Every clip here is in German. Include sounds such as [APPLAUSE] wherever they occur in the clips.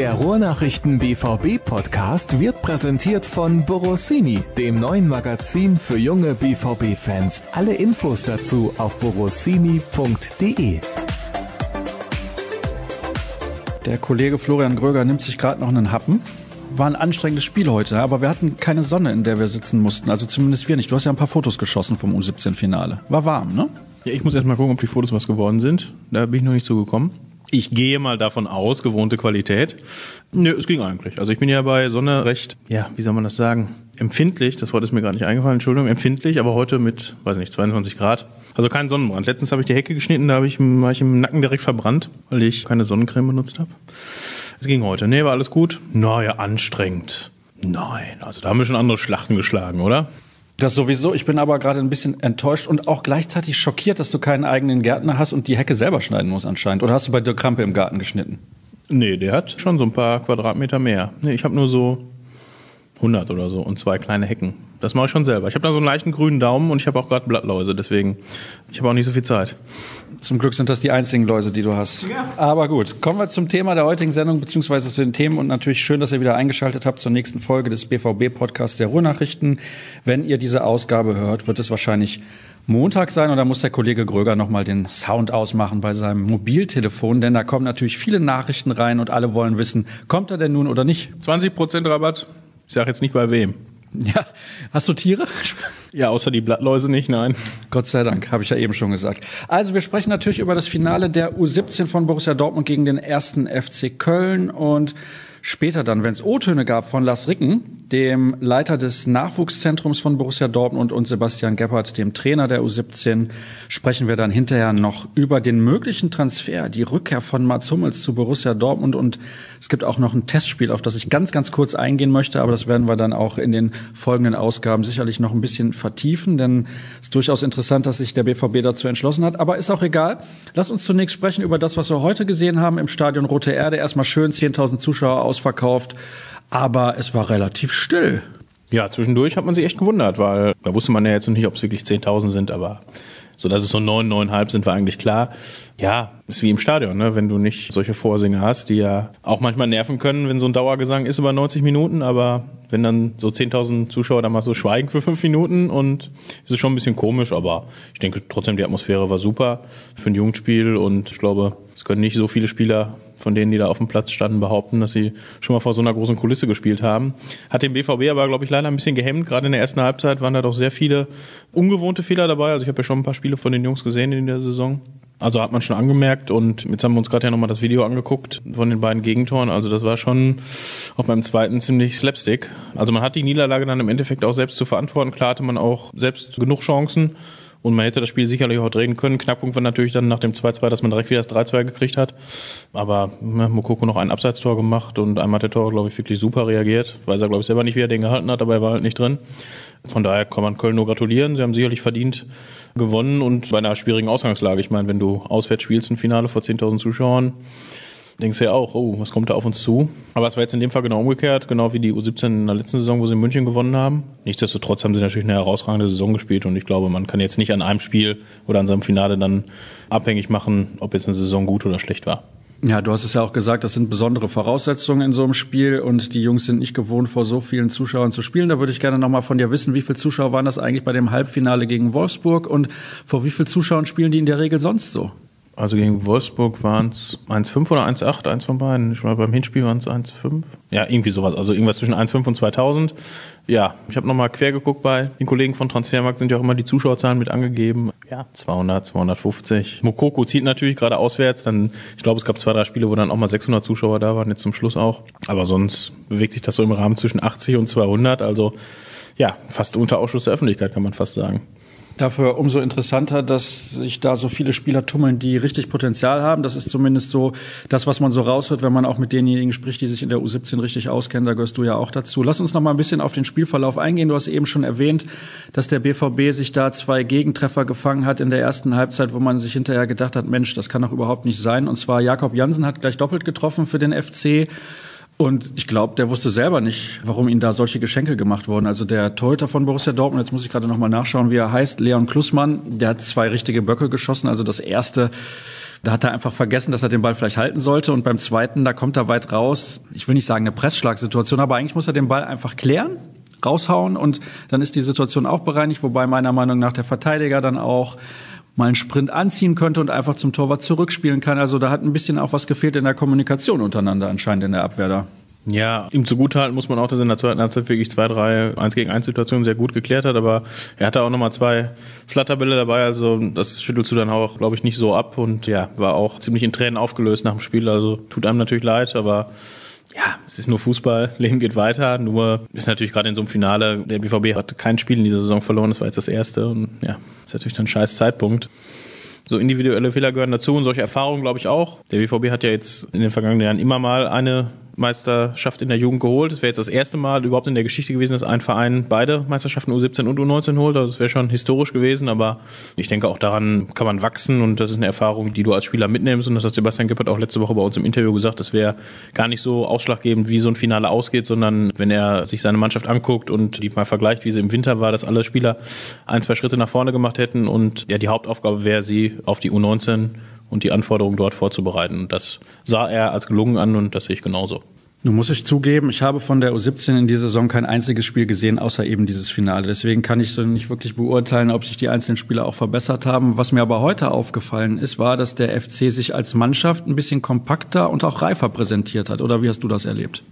Der Ruhrnachrichten BVB Podcast wird präsentiert von Borossini, dem neuen Magazin für junge BVB Fans. Alle Infos dazu auf borossini.de. Der Kollege Florian Gröger nimmt sich gerade noch einen Happen. War ein anstrengendes Spiel heute, aber wir hatten keine Sonne, in der wir sitzen mussten. Also zumindest wir nicht. Du hast ja ein paar Fotos geschossen vom U17-Finale. War warm, ne? Ja, ich muss erst mal gucken, ob die Fotos was geworden sind. Da bin ich noch nicht so gekommen. Ich gehe mal davon aus, gewohnte Qualität. Nö, es ging eigentlich. Also ich bin ja bei Sonne recht, ja, wie soll man das sagen? Empfindlich, das Wort ist mir gar nicht eingefallen, Entschuldigung, empfindlich, aber heute mit, weiß nicht, 22 Grad. Also kein Sonnenbrand. Letztens habe ich die Hecke geschnitten, da habe ich, war ich im Nacken direkt verbrannt, weil ich keine Sonnencreme benutzt habe. Es ging heute. Nee, war alles gut. Naja, anstrengend. Nein, also da haben wir schon andere Schlachten geschlagen, oder? Das sowieso. Ich bin aber gerade ein bisschen enttäuscht und auch gleichzeitig schockiert, dass du keinen eigenen Gärtner hast und die Hecke selber schneiden musst anscheinend. Oder hast du bei Dirk Krampe im Garten geschnitten? Nee, der hat schon so ein paar Quadratmeter mehr. Nee, ich habe nur so 100 oder so und zwei kleine Hecken. Das mache ich schon selber. Ich habe da so einen leichten grünen Daumen und ich habe auch gerade Blattläuse, deswegen ich habe auch nicht so viel Zeit. Zum Glück sind das die einzigen Läuse, die du hast. Ja. Aber gut, kommen wir zum Thema der heutigen Sendung beziehungsweise zu den Themen und natürlich schön, dass ihr wieder eingeschaltet habt zur nächsten Folge des BVB Podcasts der Ruhrnachrichten. Wenn ihr diese Ausgabe hört, wird es wahrscheinlich Montag sein und da muss der Kollege Gröger nochmal den Sound ausmachen bei seinem Mobiltelefon, denn da kommen natürlich viele Nachrichten rein und alle wollen wissen, kommt er denn nun oder nicht? 20% Rabatt. Ich sage jetzt nicht bei wem. Ja, hast du Tiere? Ja, außer die Blattläuse nicht, nein. Gott sei Dank, habe ich ja eben schon gesagt. Also wir sprechen natürlich über das Finale der U17 von Borussia Dortmund gegen den ersten FC Köln und Später dann, wenn es O-Töne gab von Lars Ricken, dem Leiter des Nachwuchszentrums von Borussia Dortmund und Sebastian Gebhardt, dem Trainer der U17, sprechen wir dann hinterher noch über den möglichen Transfer, die Rückkehr von Mats Hummels zu Borussia Dortmund und es gibt auch noch ein Testspiel, auf das ich ganz, ganz kurz eingehen möchte, aber das werden wir dann auch in den folgenden Ausgaben sicherlich noch ein bisschen vertiefen, denn es ist durchaus interessant, dass sich der BVB dazu entschlossen hat, aber ist auch egal. Lass uns zunächst sprechen über das, was wir heute gesehen haben im Stadion Rote Erde. Erstmal schön 10.000 Zuschauer ausverkauft, aber es war relativ still. Ja, zwischendurch hat man sich echt gewundert, weil da wusste man ja jetzt noch nicht, ob es wirklich 10.000 sind, aber so dass es so neun, neuneinhalb sind, war eigentlich klar. Ja, ist wie im Stadion, ne? wenn du nicht solche Vorsänger hast, die ja auch manchmal nerven können, wenn so ein Dauergesang ist über 90 Minuten, aber wenn dann so 10.000 Zuschauer da mal so schweigen für fünf Minuten und ist es schon ein bisschen komisch, aber ich denke trotzdem, die Atmosphäre war super für ein Jugendspiel und ich glaube, es können nicht so viele Spieler von denen, die da auf dem Platz standen, behaupten, dass sie schon mal vor so einer großen Kulisse gespielt haben. Hat den BVB aber, glaube ich, leider ein bisschen gehemmt. Gerade in der ersten Halbzeit waren da doch sehr viele ungewohnte Fehler dabei. Also ich habe ja schon ein paar Spiele von den Jungs gesehen in der Saison. Also hat man schon angemerkt und jetzt haben wir uns gerade ja nochmal das Video angeguckt von den beiden Gegentoren. Also das war schon auch beim zweiten ziemlich Slapstick. Also man hat die Niederlage dann im Endeffekt auch selbst zu verantworten. Klar hatte man auch selbst genug Chancen. Und man hätte das Spiel sicherlich auch drehen können. Knackpunkt war natürlich dann nach dem 2-2, dass man direkt wieder das 3-2 gekriegt hat. Aber ne, Mokoko noch ein Abseitstor gemacht und einmal hat der Tor, glaube ich, wirklich super reagiert. Weiß er, glaube ich, selber nicht, wie er den gehalten hat, aber er war halt nicht drin. Von daher kann man Köln nur gratulieren. Sie haben sicherlich verdient gewonnen und bei einer schwierigen Ausgangslage. Ich meine, wenn du auswärts spielst, ein Finale vor 10.000 Zuschauern, denkst du ja auch, oh, was kommt da auf uns zu? Aber es war jetzt in dem Fall genau umgekehrt, genau wie die U17 in der letzten Saison, wo sie in München gewonnen haben. Nichtsdestotrotz haben sie natürlich eine herausragende Saison gespielt und ich glaube, man kann jetzt nicht an einem Spiel oder an seinem Finale dann abhängig machen, ob jetzt eine Saison gut oder schlecht war. Ja, du hast es ja auch gesagt, das sind besondere Voraussetzungen in so einem Spiel und die Jungs sind nicht gewohnt, vor so vielen Zuschauern zu spielen. Da würde ich gerne nochmal von dir wissen, wie viele Zuschauer waren das eigentlich bei dem Halbfinale gegen Wolfsburg und vor wie vielen Zuschauern spielen die in der Regel sonst so? Also gegen Wolfsburg waren es 1,5 oder 1,8, eins von beiden. Ich meine, beim Hinspiel waren es 1,5. Ja, irgendwie sowas. Also irgendwas zwischen 1,5 und 2000. Ja, ich habe nochmal quer geguckt bei den Kollegen von Transfermarkt, sind ja auch immer die Zuschauerzahlen mit angegeben. Ja, 200, 250. Mokoko zieht natürlich gerade auswärts. Dann, ich glaube, es gab zwei, drei Spiele, wo dann auch mal 600 Zuschauer da waren, jetzt zum Schluss auch. Aber sonst bewegt sich das so im Rahmen zwischen 80 und 200. Also ja, fast unter Ausschuss der Öffentlichkeit, kann man fast sagen. Dafür umso interessanter, dass sich da so viele Spieler tummeln, die richtig Potenzial haben. Das ist zumindest so das, was man so raushört, wenn man auch mit denjenigen spricht, die sich in der U17 richtig auskennen. Da gehörst du ja auch dazu. Lass uns noch mal ein bisschen auf den Spielverlauf eingehen. Du hast eben schon erwähnt, dass der BVB sich da zwei Gegentreffer gefangen hat in der ersten Halbzeit, wo man sich hinterher gedacht hat, Mensch, das kann doch überhaupt nicht sein. Und zwar Jakob Jansen hat gleich doppelt getroffen für den FC. Und ich glaube, der wusste selber nicht, warum ihm da solche Geschenke gemacht wurden. Also der Torhüter von Borussia Dortmund, jetzt muss ich gerade noch mal nachschauen, wie er heißt, Leon Klussmann, der hat zwei richtige Böcke geschossen. Also das erste Da hat er einfach vergessen, dass er den Ball vielleicht halten sollte. Und beim zweiten, da kommt er weit raus. Ich will nicht sagen eine Pressschlagsituation, aber eigentlich muss er den Ball einfach klären raushauen und dann ist die Situation auch bereinigt, wobei meiner Meinung nach der Verteidiger dann auch mal einen Sprint anziehen könnte und einfach zum Torwart zurückspielen kann. Also da hat ein bisschen auch was gefehlt in der Kommunikation untereinander anscheinend in der Abwehr da. Ja, ihm zugutehalten muss man auch, dass er in der zweiten Halbzeit wirklich zwei, drei 1 gegen 1 Situationen sehr gut geklärt hat, aber er hatte auch nochmal zwei Flatterbälle dabei, also das schüttelst du dann auch, glaube ich, nicht so ab und ja, war auch ziemlich in Tränen aufgelöst nach dem Spiel, also tut einem natürlich leid, aber es ist nur Fußball, [LAUGHS] Leben geht weiter. Nur ist natürlich gerade in so einem Finale, der BVB hat kein Spiel in dieser Saison verloren, das war jetzt das erste. Und ja, ist natürlich dann ein scheiß Zeitpunkt. So individuelle Fehler gehören dazu und solche Erfahrungen glaube ich auch. Der BVB hat ja jetzt in den vergangenen Jahren immer mal eine Meisterschaft in der Jugend geholt. Es wäre jetzt das erste Mal überhaupt in der Geschichte gewesen, dass ein Verein beide Meisterschaften U17 und U19 holt. Also das wäre schon historisch gewesen, aber ich denke auch daran kann man wachsen und das ist eine Erfahrung, die du als Spieler mitnimmst und das hat Sebastian Gippert auch letzte Woche bei uns im Interview gesagt, das wäre gar nicht so ausschlaggebend, wie so ein Finale ausgeht, sondern wenn er sich seine Mannschaft anguckt und die mal vergleicht, wie sie im Winter war, dass alle Spieler ein, zwei Schritte nach vorne gemacht hätten und ja, die Hauptaufgabe wäre, sie auf die U19 und die Anforderungen dort vorzubereiten. Das sah er als gelungen an und das sehe ich genauso. Nun muss ich zugeben, ich habe von der U17 in dieser Saison kein einziges Spiel gesehen, außer eben dieses Finale. Deswegen kann ich so nicht wirklich beurteilen, ob sich die einzelnen Spieler auch verbessert haben. Was mir aber heute aufgefallen ist, war, dass der FC sich als Mannschaft ein bisschen kompakter und auch reifer präsentiert hat. Oder wie hast du das erlebt?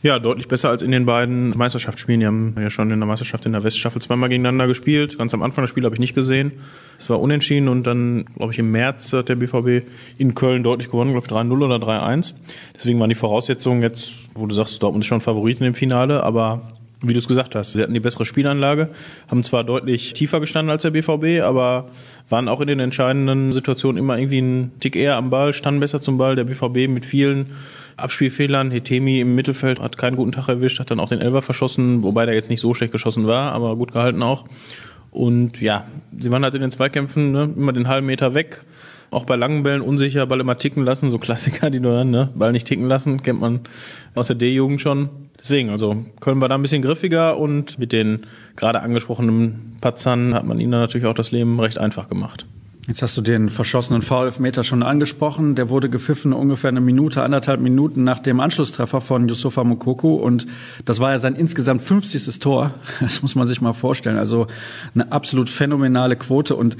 Ja, deutlich besser als in den beiden Meisterschaftsspielen. Die haben ja schon in der Meisterschaft in der Weststaffel zweimal gegeneinander gespielt. Ganz am Anfang des Spiels habe ich nicht gesehen. Es war unentschieden und dann, glaube ich, im März hat der BVB in Köln deutlich gewonnen, glaube ich 3-0 oder 3-1. Deswegen waren die Voraussetzungen jetzt, wo du sagst, Dortmund ist schon Favoriten im Finale, aber wie du es gesagt hast, sie hatten die bessere Spielanlage, haben zwar deutlich tiefer gestanden als der BVB, aber waren auch in den entscheidenden Situationen immer irgendwie einen Tick eher am Ball, standen besser zum Ball. Der BVB mit vielen Abspielfehlern. Hetemi im Mittelfeld hat keinen guten Tag erwischt, hat dann auch den Elber verschossen, wobei der jetzt nicht so schlecht geschossen war, aber gut gehalten auch. Und ja, sie waren halt in den Zweikämpfen ne, immer den halben Meter weg. Auch bei langen Bällen unsicher, Ball immer ticken lassen, so Klassiker, [LAUGHS] die du dann, ne, Ball nicht ticken lassen, kennt man aus der D-Jugend schon. Deswegen, also Köln war da ein bisschen griffiger und mit den gerade angesprochenen Patzern hat man ihnen dann natürlich auch das Leben recht einfach gemacht. Jetzt hast du den verschossenen Foul-Elfmeter schon angesprochen. Der wurde gepfiffen ungefähr eine Minute, anderthalb Minuten nach dem Anschlusstreffer von Yusufa Mukoko. Und das war ja sein insgesamt 50. Tor. [LAUGHS] Das muss man sich mal vorstellen. Also eine absolut phänomenale Quote. Und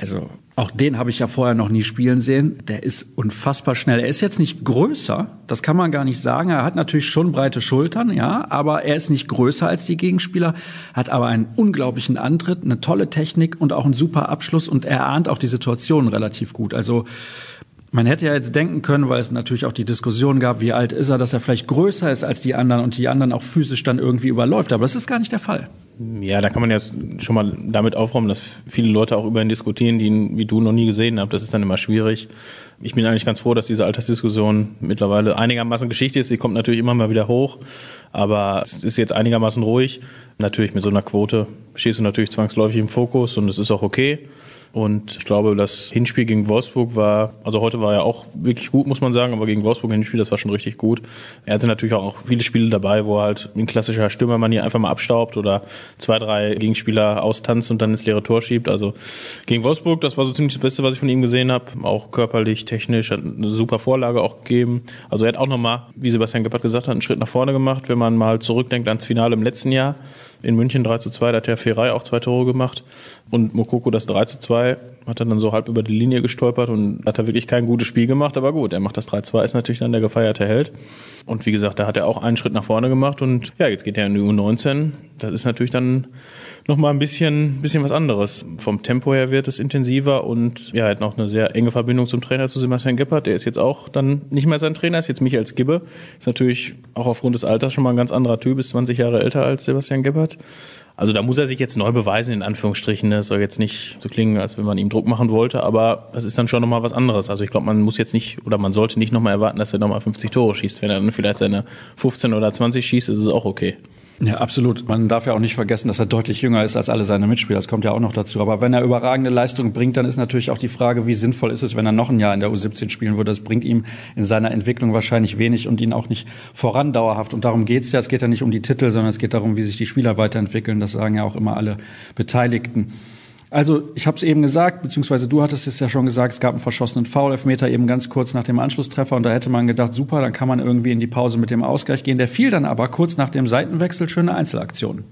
also auch den habe ich ja vorher noch nie spielen sehen. Der ist unfassbar schnell. Er ist jetzt nicht größer, das kann man gar nicht sagen. Er hat natürlich schon breite Schultern, ja, aber er ist nicht größer als die Gegenspieler, hat aber einen unglaublichen Antritt, eine tolle Technik und auch einen super Abschluss und er ahnt auch die Situation relativ gut. Also man hätte ja jetzt denken können, weil es natürlich auch die Diskussion gab, wie alt ist er, dass er vielleicht größer ist als die anderen und die anderen auch physisch dann irgendwie überläuft. Aber das ist gar nicht der Fall. Ja, da kann man ja schon mal damit aufräumen, dass viele Leute auch über ihn diskutieren, die ihn wie du noch nie gesehen haben. Das ist dann immer schwierig. Ich bin eigentlich ganz froh, dass diese Altersdiskussion mittlerweile einigermaßen Geschichte ist. Sie kommt natürlich immer mal wieder hoch, aber es ist jetzt einigermaßen ruhig. Natürlich mit so einer Quote stehst du natürlich zwangsläufig im Fokus und es ist auch okay. Und ich glaube, das Hinspiel gegen Wolfsburg war, also heute war ja auch wirklich gut, muss man sagen, aber gegen Wolfsburg Hinspiel, das war schon richtig gut. Er hatte natürlich auch viele Spiele dabei, wo er halt ein klassischer Stürmermann hier einfach mal abstaubt oder zwei, drei Gegenspieler austanzt und dann ins leere Tor schiebt. Also gegen Wolfsburg, das war so ziemlich das Beste, was ich von ihm gesehen habe. Auch körperlich, technisch, hat eine super Vorlage auch gegeben. Also er hat auch nochmal, wie Sebastian Gebhardt gesagt hat, einen Schritt nach vorne gemacht, wenn man mal zurückdenkt ans Finale im letzten Jahr in München 3 zu 2, da hat der Ferrei auch zwei Tore gemacht und Mokoko das 3 zu 2 hat er dann so halb über die Linie gestolpert und hat er wirklich kein gutes Spiel gemacht, aber gut, er macht das 3-2, ist natürlich dann der gefeierte Held. Und wie gesagt, da hat er auch einen Schritt nach vorne gemacht und ja, jetzt geht er in die U19. Das ist natürlich dann nochmal ein bisschen, bisschen was anderes. Vom Tempo her wird es intensiver und ja, hat noch eine sehr enge Verbindung zum Trainer zu Sebastian Gebhardt. Der ist jetzt auch dann nicht mehr sein Trainer, ist jetzt Michael Skibbe. Ist natürlich auch aufgrund des Alters schon mal ein ganz anderer Typ, ist 20 Jahre älter als Sebastian Gebhardt. Also da muss er sich jetzt neu beweisen, in Anführungsstrichen. Das soll jetzt nicht so klingen, als wenn man ihm Druck machen wollte, aber das ist dann schon nochmal was anderes. Also ich glaube, man muss jetzt nicht oder man sollte nicht nochmal erwarten, dass er nochmal 50 Tore schießt. Wenn er dann vielleicht seine 15 oder 20 schießt, ist es auch okay. Ja, absolut. Man darf ja auch nicht vergessen, dass er deutlich jünger ist als alle seine Mitspieler. Das kommt ja auch noch dazu. Aber wenn er überragende Leistungen bringt, dann ist natürlich auch die Frage, wie sinnvoll ist es, wenn er noch ein Jahr in der U17 spielen würde. Das bringt ihm in seiner Entwicklung wahrscheinlich wenig und ihn auch nicht voran dauerhaft. Und darum geht's ja. Es geht ja nicht um die Titel, sondern es geht darum, wie sich die Spieler weiterentwickeln. Das sagen ja auch immer alle Beteiligten. Also ich habe es eben gesagt, beziehungsweise du hattest es ja schon gesagt, es gab einen verschossenen Foul-Elfmeter eben ganz kurz nach dem Anschlusstreffer und da hätte man gedacht, super, dann kann man irgendwie in die Pause mit dem Ausgleich gehen. Der fiel dann aber kurz nach dem Seitenwechsel, schöne Einzelaktion.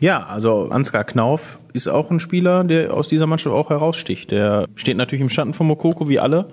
Ja, also Ansgar Knauf ist auch ein Spieler, der aus dieser Mannschaft auch heraussticht. Der steht natürlich im Schatten von Mokoko wie alle,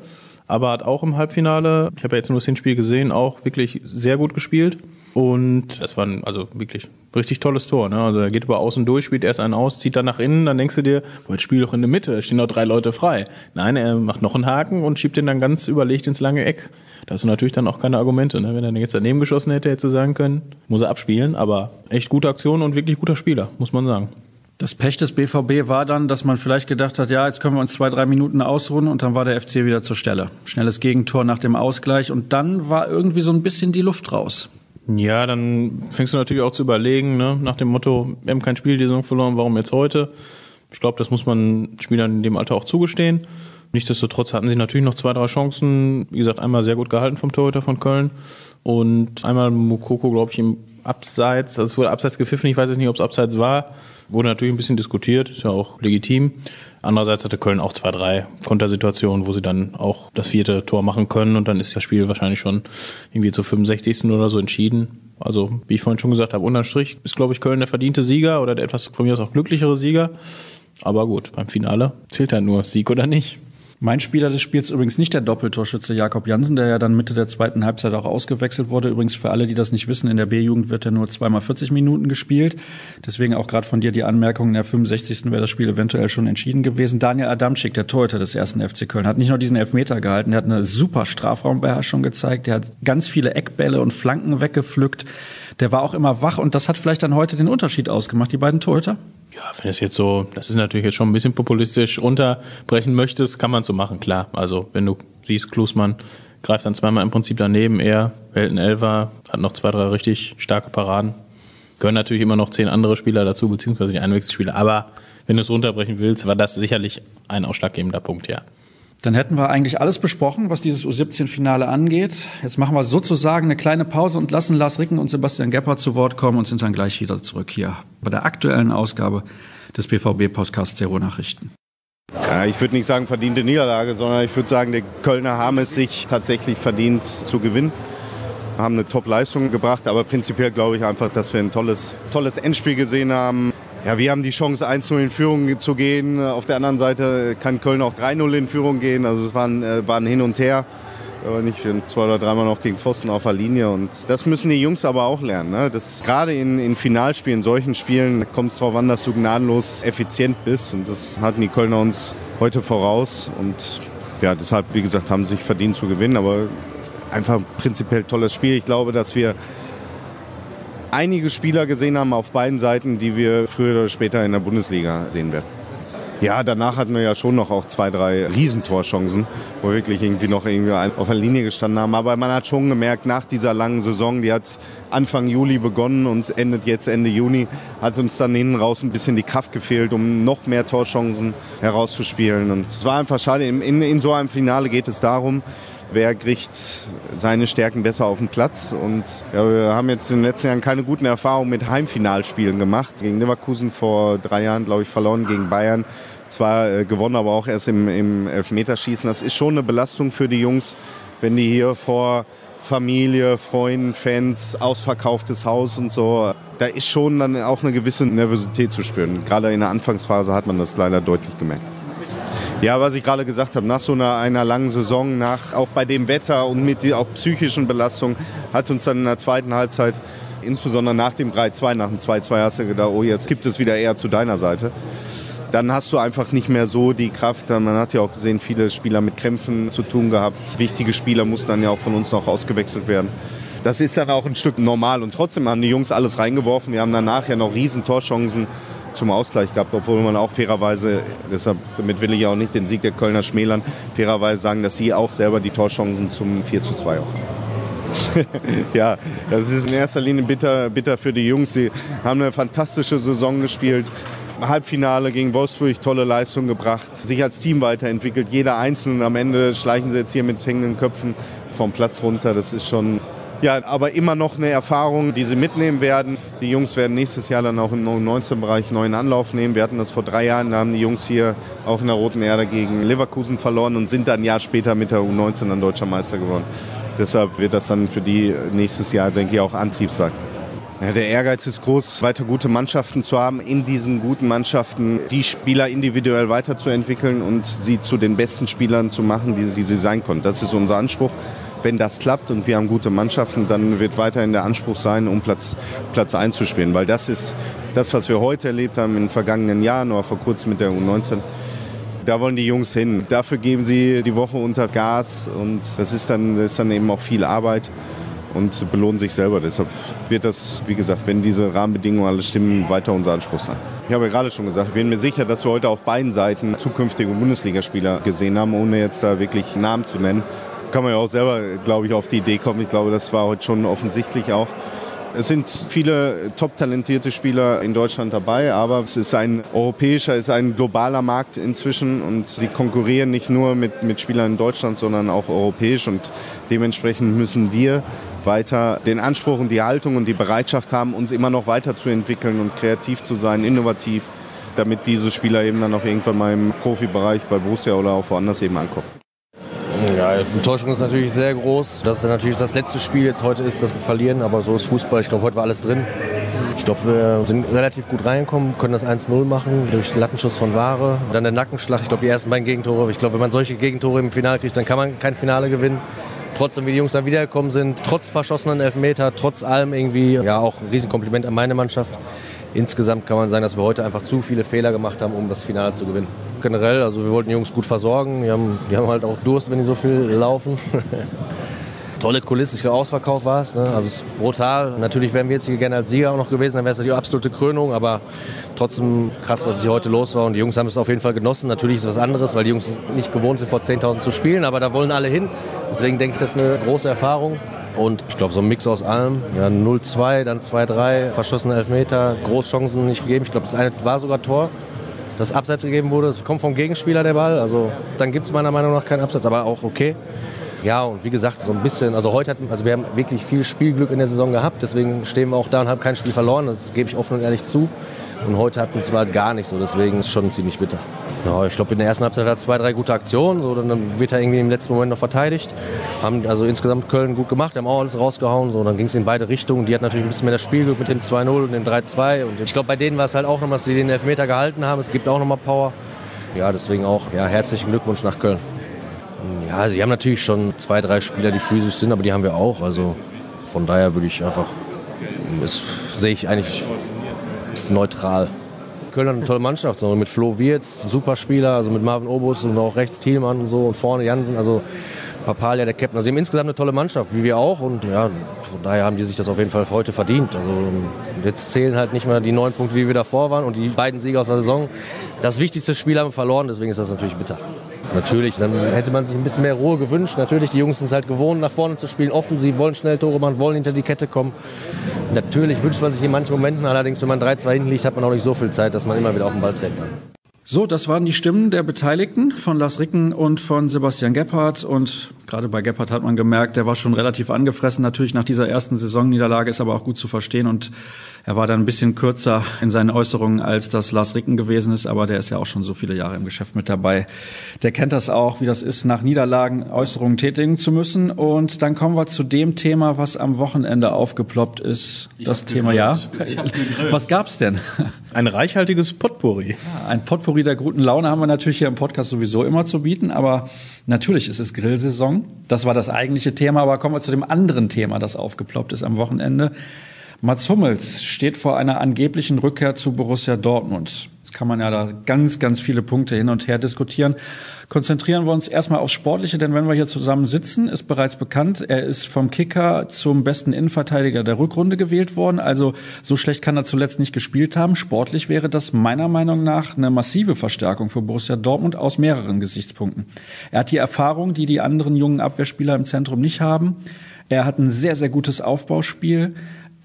aber hat auch im Halbfinale, ich habe ja jetzt nur das Hinspiel gesehen, auch wirklich sehr gut gespielt. Und das war ein, also wirklich richtig tolles Tor. Ne? Also er geht über außen durch, spielt erst einen aus, zieht dann nach innen, dann denkst du dir, boah, jetzt spiel doch in der Mitte, stehen noch drei Leute frei. Nein, er macht noch einen Haken und schiebt den dann ganz überlegt ins lange Eck. Da hast du natürlich dann auch keine Argumente. Ne? Wenn er den jetzt daneben geschossen hätte, hätte du sagen können, muss er abspielen. Aber echt gute Aktion und wirklich guter Spieler, muss man sagen. Das Pech des BVB war dann, dass man vielleicht gedacht hat, ja, jetzt können wir uns zwei, drei Minuten ausruhen und dann war der FC wieder zur Stelle. Schnelles Gegentor nach dem Ausgleich und dann war irgendwie so ein bisschen die Luft raus. Ja, dann fängst du natürlich auch zu überlegen, ne? nach dem Motto, wir haben kein Spiel die Saison verloren, warum jetzt heute? Ich glaube, das muss man Spielern in dem Alter auch zugestehen. Nichtsdestotrotz hatten sie natürlich noch zwei, drei Chancen. Wie gesagt, einmal sehr gut gehalten vom Torhüter von Köln und einmal Mukoko, glaube ich, im Abseits. Also es wurde Abseits gepfiffen, ich weiß jetzt nicht, ob es Abseits war. Wurde natürlich ein bisschen diskutiert, ist ja auch legitim. Andererseits hatte Köln auch zwei, drei Kontersituationen, wo sie dann auch das vierte Tor machen können und dann ist das Spiel wahrscheinlich schon irgendwie zu 65. oder so entschieden. Also, wie ich vorhin schon gesagt habe, unterm Strich ist, glaube ich, Köln der verdiente Sieger oder der etwas von mir aus auch glücklichere Sieger. Aber gut, beim Finale zählt ja nur Sieg oder nicht. Mein Spieler des Spiels übrigens nicht der Doppeltorschütze Jakob Jansen, der ja dann Mitte der zweiten Halbzeit auch ausgewechselt wurde. Übrigens für alle, die das nicht wissen, in der B-Jugend wird er nur zweimal 40 Minuten gespielt. Deswegen auch gerade von dir die Anmerkung, in der 65. wäre das Spiel eventuell schon entschieden gewesen. Daniel Adamczyk, der Torhüter des ersten FC Köln, hat nicht nur diesen Elfmeter gehalten, der hat eine super Strafraumbeherrschung gezeigt, der hat ganz viele Eckbälle und Flanken weggepflückt. Der war auch immer wach und das hat vielleicht dann heute den Unterschied ausgemacht, die beiden Torhüter? Ja, wenn es jetzt so, das ist natürlich jetzt schon ein bisschen populistisch, runterbrechen möchtest, kann man so machen, klar. Also wenn du siehst, Klusmann greift dann zweimal im Prinzip daneben, er hält einen Elfer, hat noch zwei, drei richtig starke Paraden. Gehören natürlich immer noch zehn andere Spieler dazu, beziehungsweise die Einwechselspieler. Aber wenn du es runterbrechen willst, war das sicherlich ein ausschlaggebender Punkt, ja. Dann hätten wir eigentlich alles besprochen, was dieses U17-Finale angeht. Jetzt machen wir sozusagen eine kleine Pause und lassen Lars Ricken und Sebastian Gebhardt zu Wort kommen und sind dann gleich wieder zurück hier bei der aktuellen Ausgabe des BVB-Podcasts Zero Nachrichten. Ja, ich würde nicht sagen verdiente Niederlage, sondern ich würde sagen, die Kölner haben es sich tatsächlich verdient zu gewinnen. Haben eine Top-Leistung gebracht, aber prinzipiell glaube ich einfach, dass wir ein tolles, tolles Endspiel gesehen haben. Ja, wir haben die Chance, 1-0 in Führung zu gehen. Auf der anderen Seite kann Köln auch 3-0 in Führung gehen. Also es war ein, äh, war ein Hin und Her. Aber nicht zwei oder dreimal noch gegen Pfosten auf der Linie. Und das müssen die Jungs aber auch lernen. Ne? Das, gerade in, in Finalspielen, solchen Spielen, kommt es darauf an, dass du gnadenlos effizient bist. Und das hatten die Kölner uns heute voraus. Und ja, deshalb, wie gesagt, haben sie sich verdient zu gewinnen. Aber einfach prinzipiell tolles Spiel. Ich glaube, dass wir einige Spieler gesehen haben auf beiden Seiten, die wir früher oder später in der Bundesliga sehen werden. Ja, danach hatten wir ja schon noch auch zwei, drei Riesentorchancen, wo wir wirklich irgendwie noch irgendwie auf der Linie gestanden haben. Aber man hat schon gemerkt, nach dieser langen Saison, die hat Anfang Juli begonnen und endet jetzt Ende Juni, hat uns dann hinten raus ein bisschen die Kraft gefehlt, um noch mehr Torchancen herauszuspielen. Und es war einfach schade. In, in, in so einem Finale geht es darum, wer kriegt seine Stärken besser auf den Platz. Und ja, wir haben jetzt in den letzten Jahren keine guten Erfahrungen mit Heimfinalspielen gemacht. Gegen Leverkusen vor drei Jahren, glaube ich, verloren, gegen Bayern. Zwar äh, gewonnen, aber auch erst im, im Elfmeterschießen. Das ist schon eine Belastung für die Jungs, wenn die hier vor Familie, Freunden, Fans, ausverkauftes Haus und so. Da ist schon dann auch eine gewisse Nervosität zu spüren. Gerade in der Anfangsphase hat man das leider deutlich gemerkt. Ja, was ich gerade gesagt habe, nach so einer, einer langen Saison, nach auch bei dem Wetter und mit auch psychischen Belastungen, hat uns dann in der zweiten Halbzeit, insbesondere nach dem 3-2, nach dem 2-2, hast du gedacht, oh, jetzt gibt es wieder eher zu deiner Seite. Dann hast du einfach nicht mehr so die Kraft. Man hat ja auch gesehen, viele Spieler mit Krämpfen zu tun gehabt. Wichtige Spieler mussten dann ja auch von uns noch ausgewechselt werden. Das ist dann auch ein Stück normal. Und trotzdem haben die Jungs alles reingeworfen. Wir haben danach ja noch riesen Torchancen zum Ausgleich gehabt, obwohl man auch fairerweise, deshalb damit will ich auch nicht den Sieg der Kölner schmälern, fairerweise sagen, dass sie auch selber die Torchancen zum 4 zu 2 auch haben. [LAUGHS] ja, das ist in erster Linie bitter, bitter für die Jungs. Sie haben eine fantastische Saison gespielt. Halbfinale gegen Wolfsburg, tolle Leistung gebracht, sich als Team weiterentwickelt, jeder Einzelne. Und am Ende schleichen sie jetzt hier mit hängenden Köpfen vom Platz runter. Das ist schon Ja, aber immer noch eine Erfahrung, die sie mitnehmen werden. Die Jungs werden nächstes Jahr dann auch im 19-Bereich neuen Anlauf nehmen. Wir hatten das vor drei Jahren, da haben die Jungs hier auch in der Roten Erde gegen Leverkusen verloren und sind dann ein Jahr später mit der U19 dann deutscher Meister geworden. Deshalb wird das dann für die nächstes Jahr, denke ich, auch Antrieb sein. Ja, der Ehrgeiz ist groß, weiter gute Mannschaften zu haben, in diesen guten Mannschaften die Spieler individuell weiterzuentwickeln und sie zu den besten Spielern zu machen, die, die sie sein können. Das ist unser Anspruch. Wenn das klappt und wir haben gute Mannschaften, dann wird weiterhin der Anspruch sein, um Platz, Platz einzuspielen. Weil das ist das, was wir heute erlebt haben in den vergangenen Jahren oder vor kurzem mit der U19 da wollen die Jungs hin. Dafür geben sie die Woche unter Gas und das ist dann, das ist dann eben auch viel Arbeit und belohnen sich selber. Deshalb wird das, wie gesagt, wenn diese Rahmenbedingungen alles stimmen, weiter unser Anspruch sein. Ich habe ja gerade schon gesagt, ich bin mir sicher, dass wir heute auf beiden Seiten zukünftige Bundesligaspieler gesehen haben, ohne jetzt da wirklich Namen zu nennen. Kann man ja auch selber, glaube ich, auf die Idee kommen. Ich glaube, das war heute schon offensichtlich auch. Es sind viele top talentierte Spieler in Deutschland dabei, aber es ist ein europäischer, es ist ein globaler Markt inzwischen und sie konkurrieren nicht nur mit, mit Spielern in Deutschland, sondern auch europäisch und dementsprechend müssen wir weiter den Anspruch und die Haltung und die Bereitschaft haben, uns immer noch weiterzuentwickeln und kreativ zu sein, innovativ, damit diese Spieler eben dann auch irgendwann mal im Profibereich bei Borussia oder auch woanders eben ankommen. Ja, die Enttäuschung ist natürlich sehr groß, dass dann natürlich das letzte Spiel jetzt heute ist, dass wir verlieren, aber so ist Fußball. Ich glaube, heute war alles drin. Ich glaube, wir sind relativ gut reingekommen, können das 1-0 machen durch den Lattenschuss von Ware. Dann der Nackenschlag, ich glaube, die ersten beiden Gegentore. Ich glaube, wenn man solche Gegentore im Finale kriegt, dann kann man kein Finale gewinnen trotzdem wie die Jungs da wiedergekommen sind, trotz verschossenen Elfmeter, trotz allem irgendwie, ja auch ein Riesenkompliment an meine Mannschaft. Insgesamt kann man sagen, dass wir heute einfach zu viele Fehler gemacht haben, um das Finale zu gewinnen. Generell, also wir wollten die Jungs gut versorgen, die haben, die haben halt auch Durst, wenn die so viel laufen. [LAUGHS] tolle Kulisse, ich glaube ausverkauft war es. Ne? Also es ist brutal. Natürlich wären wir jetzt hier gerne als Sieger auch noch gewesen, dann wäre es die absolute Krönung, aber trotzdem krass, was hier heute los war. Und die Jungs haben es auf jeden Fall genossen. Natürlich ist es was anderes, weil die Jungs nicht gewohnt sind, vor 10.000 zu spielen, aber da wollen alle hin. Deswegen denke ich, das ist eine große Erfahrung. Und ich glaube, so ein Mix aus allem. Ja, 0-2, dann 2-3, verschossene Elfmeter, Großchancen nicht gegeben. Ich glaube, das eine war sogar Tor, das Abseits gegeben wurde. Das kommt vom Gegenspieler, der Ball. Also dann gibt es meiner Meinung nach keinen Abseits, aber auch okay. Ja, und wie gesagt, so ein bisschen, also heute hatten, also wir haben wirklich viel Spielglück in der Saison gehabt, deswegen stehen wir auch da und haben kein Spiel verloren, das gebe ich offen und ehrlich zu. Und heute hatten es halt gar nicht so, deswegen ist es schon ziemlich bitter. Ja, ich glaube, in der ersten Halbzeit hat zwei, drei gute Aktionen, so, dann wird er irgendwie im letzten Moment noch verteidigt. Haben also insgesamt Köln gut gemacht, haben auch alles rausgehauen, so, dann ging es in beide Richtungen. Die hat natürlich ein bisschen mehr das Spielglück mit dem 2-0 und dem 3-2. Und ich glaube, bei denen war es halt auch noch, dass sie den Elfmeter gehalten haben. Es gibt auch noch mal Power. Ja, deswegen auch ja, herzlichen Glückwunsch nach Köln. Ja, sie haben natürlich schon zwei, drei Spieler, die physisch sind, aber die haben wir auch. Also von daher würde ich einfach, das sehe ich eigentlich neutral. Köln hat eine tolle Mannschaft, so mit Flo Wirz, super Spieler, also mit Marvin Obus und auch rechts Thielmann und so und vorne Jansen, also Papalia, der Captain. Also sie haben insgesamt eine tolle Mannschaft, wie wir auch. Und ja, von daher haben die sich das auf jeden Fall heute verdient. Also jetzt zählen halt nicht mehr die neun Punkte, die wir davor waren und die beiden Siege aus der Saison. Das wichtigste Spiel haben wir verloren, deswegen ist das natürlich bitter. Natürlich, dann hätte man sich ein bisschen mehr Ruhe gewünscht. Natürlich, die Jungs sind es halt gewohnt, nach vorne zu spielen, offensiv, wollen schnell Tore machen, wollen hinter die Kette kommen. Natürlich wünscht man sich in manchen Momenten, allerdings, wenn man 3-2 hinten liegt, hat man auch nicht so viel Zeit, dass man immer wieder auf den Ball treten kann. So, das waren die Stimmen der Beteiligten von Lars Ricken und von Sebastian Gebhardt. Und gerade bei Gebhardt hat man gemerkt, der war schon relativ angefressen. Natürlich nach dieser ersten Saisonniederlage ist aber auch gut zu verstehen. Und er war dann ein bisschen kürzer in seinen Äußerungen, als das Lars Ricken gewesen ist. Aber der ist ja auch schon so viele Jahre im Geschäft mit dabei. Der kennt das auch, wie das ist, nach Niederlagen Äußerungen tätigen zu müssen. Und dann kommen wir zu dem Thema, was am Wochenende aufgeploppt ist. Ich das Thema, gegrillt. ja. Was gab's denn? Ein reichhaltiges Potpourri. Ja, ein Potpourri der guten Laune haben wir natürlich hier im Podcast sowieso immer zu bieten. Aber natürlich ist es Grillsaison. Das war das eigentliche Thema. Aber kommen wir zu dem anderen Thema, das aufgeploppt ist am Wochenende. Mats Hummels steht vor einer angeblichen Rückkehr zu Borussia Dortmund. Jetzt kann man ja da ganz, ganz viele Punkte hin und her diskutieren. Konzentrieren wir uns erstmal aufs Sportliche, denn wenn wir hier zusammen sitzen, ist bereits bekannt, er ist vom Kicker zum besten Innenverteidiger der Rückrunde gewählt worden. Also so schlecht kann er zuletzt nicht gespielt haben. Sportlich wäre das meiner Meinung nach eine massive Verstärkung für Borussia Dortmund aus mehreren Gesichtspunkten. Er hat die Erfahrung, die die anderen jungen Abwehrspieler im Zentrum nicht haben. Er hat ein sehr, sehr gutes Aufbauspiel.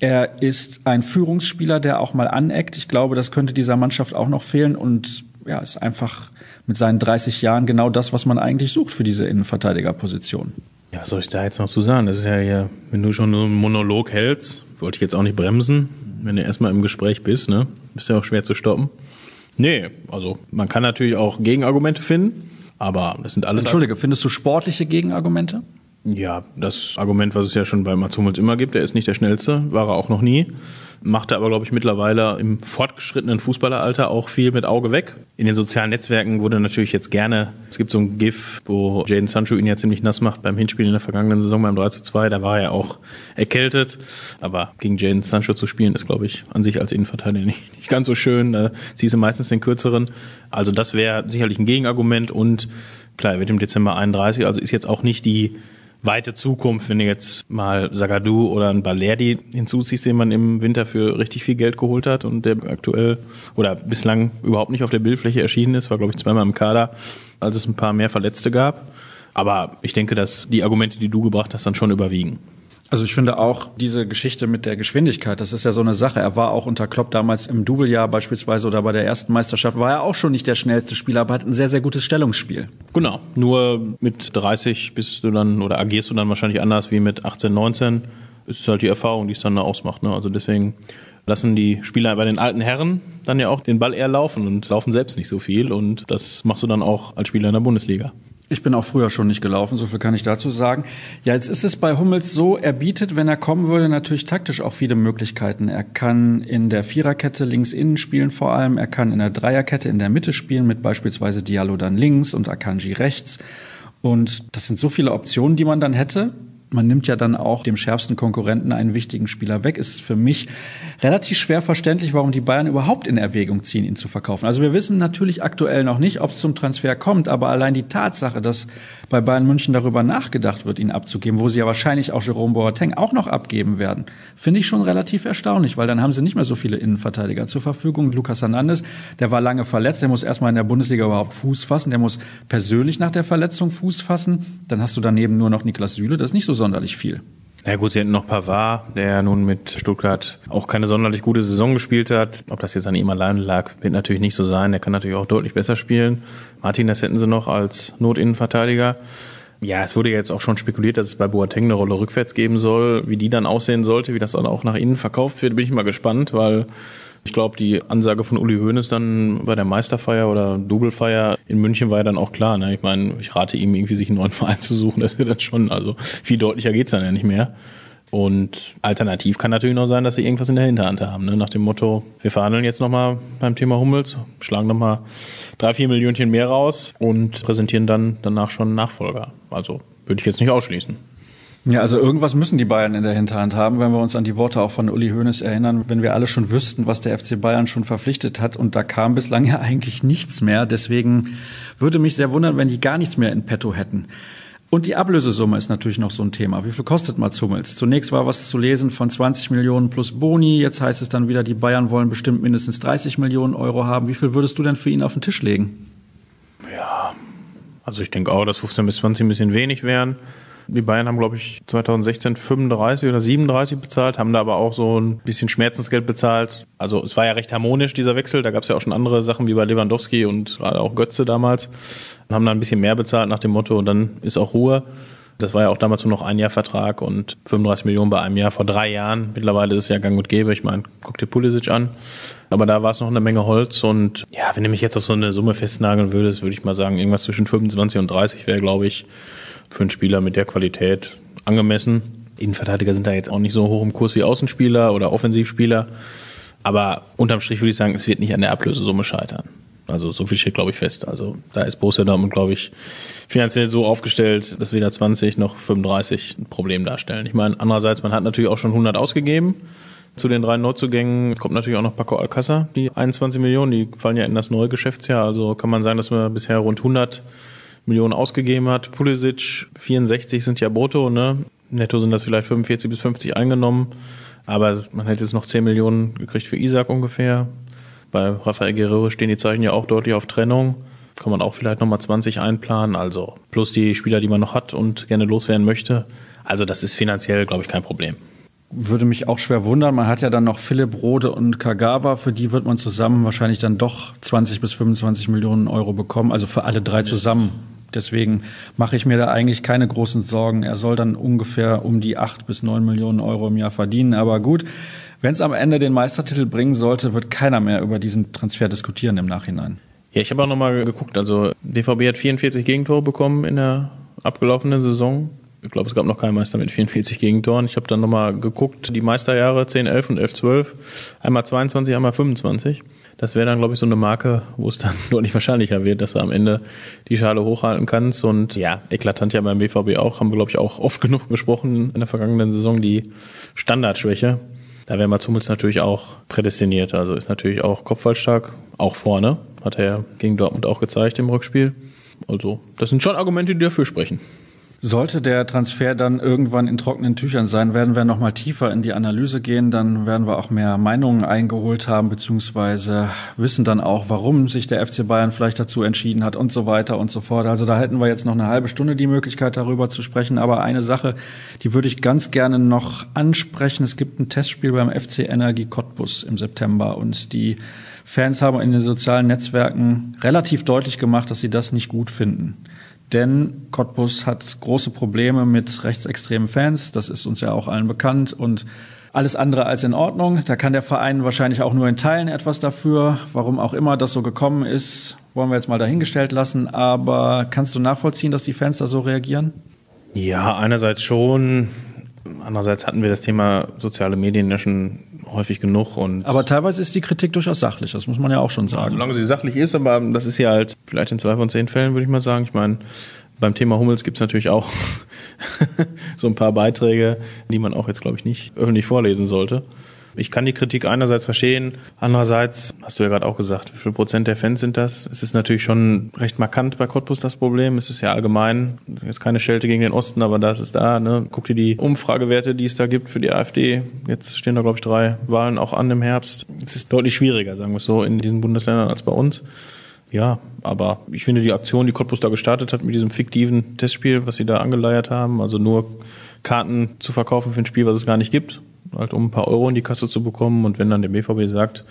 Er ist ein Führungsspieler, der auch mal aneckt. Ich glaube, das könnte dieser Mannschaft auch noch fehlen und ja, ist einfach mit seinen 30 Jahren genau das, was man eigentlich sucht für diese Innenverteidigerposition. Ja, was soll ich da jetzt noch zu sagen? Das ist ja hier, wenn du schon so einen Monolog hältst, wollte ich jetzt auch nicht bremsen. Wenn du erstmal im Gespräch bist, ne? Bist ja auch schwer zu stoppen. Nee, also man kann natürlich auch Gegenargumente finden, aber das sind alles. Entschuldige, findest du sportliche Gegenargumente? Ja, das Argument, was es ja schon bei Mats Hummels immer gibt, er ist nicht der Schnellste, war er auch noch nie. Macht er aber, glaube ich, mittlerweile im fortgeschrittenen Fußballeralter auch viel mit Auge weg. In den sozialen Netzwerken wurde natürlich jetzt gerne, es gibt so ein GIF, wo Jaden Sancho ihn ja ziemlich nass macht beim Hinspiel in der vergangenen Saison beim 3 zu 2. Da war er auch erkältet. Aber gegen Jaden Sancho zu spielen, ist, glaube ich, an sich als Innenverteidiger [LAUGHS] nicht, nicht ganz so schön. Da ziehst du meistens den kürzeren. Also das wäre sicherlich ein Gegenargument und klar, er wird im Dezember 31, also ist jetzt auch nicht die weite Zukunft, wenn du jetzt mal Sagadu oder ein Balerdi hinzuziehst, den man im Winter für richtig viel Geld geholt hat und der aktuell oder bislang überhaupt nicht auf der Bildfläche erschienen ist, war glaube ich zweimal im Kader, als es ein paar mehr Verletzte gab. Aber ich denke, dass die Argumente, die du gebracht hast, dann schon überwiegen. Also ich finde auch diese Geschichte mit der Geschwindigkeit, das ist ja so eine Sache. Er war auch unter Klopp damals im Doublejahr beispielsweise oder bei der ersten Meisterschaft, war er auch schon nicht der schnellste Spieler, aber hat ein sehr, sehr gutes Stellungsspiel. Genau, nur mit 30 bist du dann oder agierst du dann wahrscheinlich anders wie mit 18, 19. Ist halt die Erfahrung, die es dann ausmacht. Ne? Also deswegen lassen die Spieler bei den alten Herren dann ja auch den Ball eher laufen und laufen selbst nicht so viel. Und das machst du dann auch als Spieler in der Bundesliga. Ich bin auch früher schon nicht gelaufen, so viel kann ich dazu sagen. Ja, jetzt ist es bei Hummels so, er bietet, wenn er kommen würde, natürlich taktisch auch viele Möglichkeiten. Er kann in der Viererkette links innen spielen vor allem, er kann in der Dreierkette in der Mitte spielen mit beispielsweise Diallo dann links und Akanji rechts. Und das sind so viele Optionen, die man dann hätte man nimmt ja dann auch dem schärfsten Konkurrenten einen wichtigen Spieler weg. Ist für mich relativ schwer verständlich, warum die Bayern überhaupt in Erwägung ziehen, ihn zu verkaufen. Also wir wissen natürlich aktuell noch nicht, ob es zum Transfer kommt, aber allein die Tatsache, dass bei Bayern München darüber nachgedacht wird, ihn abzugeben, wo sie ja wahrscheinlich auch Jerome Boateng auch noch abgeben werden, finde ich schon relativ erstaunlich, weil dann haben sie nicht mehr so viele Innenverteidiger zur Verfügung. Lukas Hernandez, der war lange verletzt, der muss erstmal in der Bundesliga überhaupt Fuß fassen, der muss persönlich nach der Verletzung Fuß fassen. Dann hast du daneben nur noch Niklas Süle, das ist nicht so sonderlich viel. Ja gut, sie hätten noch Pavard, der nun mit Stuttgart auch keine sonderlich gute Saison gespielt hat. Ob das jetzt an ihm alleine lag, wird natürlich nicht so sein. Der kann natürlich auch deutlich besser spielen. Martinez hätten sie noch als Notinnenverteidiger. Ja, es wurde jetzt auch schon spekuliert, dass es bei Boateng eine Rolle rückwärts geben soll. Wie die dann aussehen sollte, wie das dann auch nach innen verkauft wird, bin ich mal gespannt, weil ich glaube, die Ansage von Uli Hoeneß dann bei der Meisterfeier oder Doublefeier in München war ja dann auch klar. Ne? Ich meine, ich rate ihm irgendwie, sich einen neuen [LAUGHS] Verein zu suchen. Das wird dann schon, also viel deutlicher geht's dann ja nicht mehr. Und alternativ kann natürlich noch sein, dass sie irgendwas in der Hinterhand haben. Ne? Nach dem Motto, wir verhandeln jetzt nochmal beim Thema Hummels, schlagen nochmal drei, vier Millionchen mehr raus und präsentieren dann danach schon Nachfolger. Also würde ich jetzt nicht ausschließen. Ja, also irgendwas müssen die Bayern in der Hinterhand haben, wenn wir uns an die Worte auch von Uli Hoeneß erinnern, wenn wir alle schon wüssten, was der FC Bayern schon verpflichtet hat und da kam bislang ja eigentlich nichts mehr. Deswegen würde mich sehr wundern, wenn die gar nichts mehr in petto hätten. Und die Ablösesumme ist natürlich noch so ein Thema. Wie viel kostet Mats Hummels? Zunächst war was zu lesen von 20 Millionen plus Boni. Jetzt heißt es dann wieder, die Bayern wollen bestimmt mindestens 30 Millionen Euro haben. Wie viel würdest du denn für ihn auf den Tisch legen? Ja, also ich denke auch, dass 15 bis 20 ein bisschen wenig wären. Die Bayern haben, glaube ich, 2016 35 oder 37 bezahlt, haben da aber auch so ein bisschen Schmerzensgeld bezahlt. Also es war ja recht harmonisch, dieser Wechsel. Da gab es ja auch schon andere Sachen wie bei Lewandowski und gerade auch Götze damals. Haben da ein bisschen mehr bezahlt nach dem Motto, und dann ist auch Ruhe. Das war ja auch damals nur noch ein Jahr Vertrag und 35 Millionen bei einem Jahr vor drei Jahren. Mittlerweile ist es ja gang und gäbe. Ich meine, guck dir Pulisic an. Aber da war es noch eine Menge Holz und ja, wenn du mich jetzt auf so eine Summe festnageln würdest, würde ich mal sagen, irgendwas zwischen 25 und 30 wäre, glaube ich, für einen Spieler mit der Qualität angemessen. Innenverteidiger sind da jetzt auch nicht so hoch im Kurs wie Außenspieler oder Offensivspieler. Aber unterm Strich würde ich sagen, es wird nicht an der Ablösesumme scheitern. Also so viel steht, glaube ich, fest. Also da ist Borussia Dortmund, glaube ich, finanziell so aufgestellt, dass weder 20 noch 35 ein Problem darstellen. Ich meine, andererseits, man hat natürlich auch schon 100 ausgegeben. Zu den drei Neuzugängen kommt natürlich auch noch Paco Alcázar, die 21 Millionen, die fallen ja in das neue Geschäftsjahr. Also kann man sagen, dass wir bisher rund 100 Millionen ausgegeben hat. Pulisic 64 sind ja brutto, ne? Netto sind das vielleicht 45 bis 50 eingenommen. Aber man hätte jetzt noch 10 Millionen gekriegt für Isaac ungefähr. Bei Rafael Guerrero stehen die Zeichen ja auch deutlich auf Trennung. Kann man auch vielleicht nochmal 20 einplanen. Also plus die Spieler, die man noch hat und gerne loswerden möchte. Also das ist finanziell, glaube ich, kein Problem würde mich auch schwer wundern. Man hat ja dann noch Philipp Rode und Kagawa. Für die wird man zusammen wahrscheinlich dann doch 20 bis 25 Millionen Euro bekommen. Also für alle drei zusammen. deswegen mache ich mir da eigentlich keine großen Sorgen. Er soll dann ungefähr um die acht bis neun Millionen Euro im Jahr verdienen. Aber gut, wenn es am Ende den Meistertitel bringen sollte, wird keiner mehr über diesen Transfer diskutieren im Nachhinein. Ja, ich habe auch nochmal geguckt. Also DVB hat 44 Gegentore bekommen in der abgelaufenen Saison. Ich glaube, es gab noch keinen Meister mit 44 Gegentoren. Ich habe dann nochmal geguckt, die Meisterjahre 10, 11 und 11, 12. Einmal 22, einmal 25. Das wäre dann, glaube ich, so eine Marke, wo es dann [LAUGHS] deutlich wahrscheinlicher wird, dass du am Ende die Schale hochhalten kannst. Und ja, eklatant ja beim BVB auch, haben wir, glaube ich, auch oft [LAUGHS] genug besprochen in der vergangenen Saison, die Standardschwäche. Da wäre Mats Hummels natürlich auch prädestiniert. Also ist natürlich auch kopfballstark, auch vorne. Hat er ja gegen Dortmund auch gezeigt im Rückspiel. Also, das sind schon Argumente, die dafür sprechen. Sollte der Transfer dann irgendwann in trockenen Tüchern sein, werden wir nochmal tiefer in die Analyse gehen. Dann werden wir auch mehr Meinungen eingeholt haben, beziehungsweise wissen dann auch, warum sich der FC Bayern vielleicht dazu entschieden hat und so weiter und so fort. Also da hätten wir jetzt noch eine halbe Stunde die Möglichkeit, darüber zu sprechen. Aber eine Sache, die würde ich ganz gerne noch ansprechen. Es gibt ein Testspiel beim FC Energie Cottbus im September und die Fans haben in den sozialen Netzwerken relativ deutlich gemacht, dass sie das nicht gut finden. Denn Cottbus hat große Probleme mit rechtsextremen Fans. Das ist uns ja auch allen bekannt und alles andere als in Ordnung. Da kann der Verein wahrscheinlich auch nur in Teilen etwas dafür. Warum auch immer das so gekommen ist, wollen wir jetzt mal dahingestellt lassen. Aber kannst du nachvollziehen, dass die Fans da so reagieren? Ja, einerseits schon. Andererseits hatten wir das Thema soziale Medien ja schon häufig genug. Und aber teilweise ist die Kritik durchaus sachlich, das muss man ja auch schon sagen. Solange sie sachlich ist, aber das ist ja halt vielleicht in zwei von zehn Fällen, würde ich mal sagen. Ich meine, beim Thema Hummels gibt es natürlich auch [LAUGHS] so ein paar Beiträge, die man auch jetzt, glaube ich, nicht öffentlich vorlesen sollte. Ich kann die Kritik einerseits verstehen, andererseits hast du ja gerade auch gesagt, wie viel Prozent der Fans sind das? Es ist natürlich schon recht markant bei Cottbus das Problem. Es ist ja allgemein, jetzt keine Schelte gegen den Osten, aber das ist da. Ne? Guck dir die Umfragewerte, die es da gibt für die AfD. Jetzt stehen da, glaube ich, drei Wahlen auch an im Herbst. Es ist deutlich schwieriger, sagen wir es so, in diesen Bundesländern als bei uns. Ja, aber ich finde die Aktion, die Cottbus da gestartet hat mit diesem fiktiven Testspiel, was sie da angeleiert haben, also nur Karten zu verkaufen für ein Spiel, was es gar nicht gibt, halt um ein paar Euro in die Kasse zu bekommen. Und wenn dann der BVB sagt,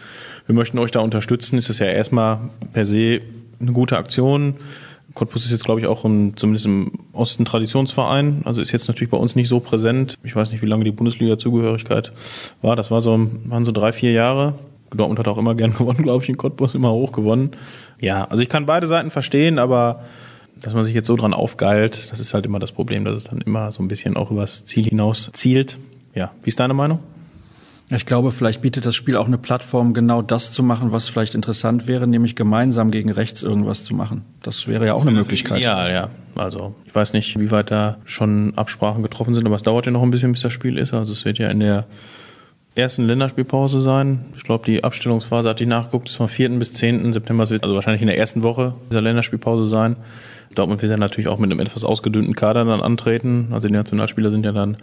wir möchten euch da unterstützen, ist das ja erstmal per se eine gute Aktion. Cottbus ist jetzt, glaube ich, auch im, zumindest im Osten Traditionsverein. Also ist jetzt natürlich bei uns nicht so präsent. Ich weiß nicht, wie lange die Bundesliga-Zugehörigkeit war. Das war so, waren so drei, vier Jahre. Dortmund hat auch immer gern [LAUGHS] gewonnen, glaube ich, in Cottbus immer hoch gewonnen. Ja, also ich kann beide Seiten verstehen, aber dass man sich jetzt so dran aufgeilt, das ist halt immer das Problem, dass es dann immer so ein bisschen auch übers Ziel hinaus zielt. Ja, wie ist deine Meinung? Ich glaube, vielleicht bietet das Spiel auch eine Plattform, genau das zu machen, was vielleicht interessant wäre, nämlich gemeinsam gegen rechts irgendwas zu machen. Das wäre ja auch eine Möglichkeit. Ja, ja. Also ich weiß nicht, wie weit da schon Absprachen getroffen sind, aber es dauert ja noch ein bisschen, bis das Spiel ist. Also es wird ja in der ersten Länderspielpause sein. Ich glaube, die Abstellungsphase hatte ich nachgeguckt, ist vom 4. bis 10. September. Es wird also wahrscheinlich in der ersten Woche dieser Länderspielpause sein. Dortmund wird ja natürlich auch mit einem etwas ausgedünnten Kader dann antreten. Also die Nationalspieler sind ja dann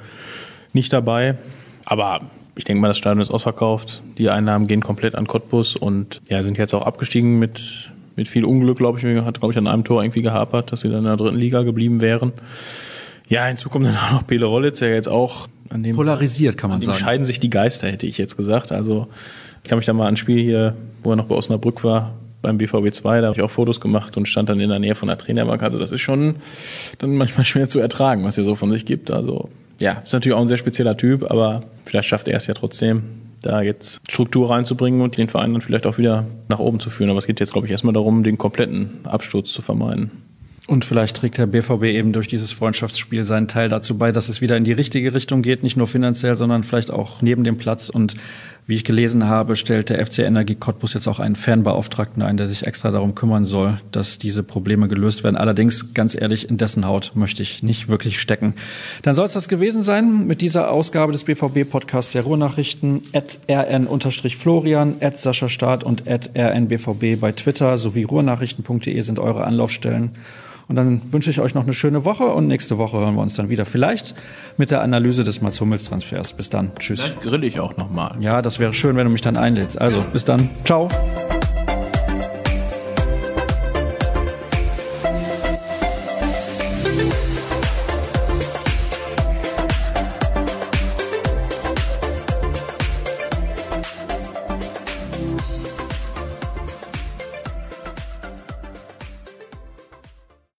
nicht dabei. Aber ich denke mal, das Stadion ist ausverkauft. Die Einnahmen gehen komplett an Cottbus und ja, sind jetzt auch abgestiegen mit, mit viel Unglück, glaube ich. Hat, glaube ich, an einem Tor irgendwie gehapert, dass sie dann in der dritten Liga geblieben wären. Ja, hinzu kommt dann auch noch Pele Rollitz, der jetzt auch an dem polarisiert, kann man an sagen. scheiden sich die Geister, hätte ich jetzt gesagt. Also ich kann mich da mal an ein Spiel hier, wo er noch bei Osnabrück war, beim BVB 2, da habe ich auch Fotos gemacht und stand dann in der Nähe von der Trainerbank. Also das ist schon dann manchmal schwer zu ertragen, was er so von sich gibt. Also ja, ist natürlich auch ein sehr spezieller Typ, aber vielleicht schafft er es ja trotzdem, da jetzt Struktur reinzubringen und den Verein dann vielleicht auch wieder nach oben zu führen. Aber es geht jetzt, glaube ich, erstmal darum, den kompletten Absturz zu vermeiden. Und vielleicht trägt der BVB eben durch dieses Freundschaftsspiel seinen Teil dazu bei, dass es wieder in die richtige Richtung geht, nicht nur finanziell, sondern vielleicht auch neben dem Platz. Und wie ich gelesen habe, stellt der FC Energie Cottbus jetzt auch einen Fanbeauftragten ein, der sich extra darum kümmern soll, dass diese Probleme gelöst werden. Allerdings, ganz ehrlich, in dessen Haut möchte ich nicht wirklich stecken. Dann soll es das gewesen sein mit dieser Ausgabe des BVB-Podcasts der Ruhrnachrichten. At rn-florian, at Sascha Staat und at rnbvb bei Twitter sowie ruhrnachrichten.de sind eure Anlaufstellen. Und dann wünsche ich euch noch eine schöne Woche und nächste Woche hören wir uns dann wieder. Vielleicht mit der Analyse des Mats Hummels Transfers. Bis dann. Tschüss. Vielleicht grill ich auch nochmal. Ja, das wäre schön, wenn du mich dann einlädst. Also, bis dann. Ciao.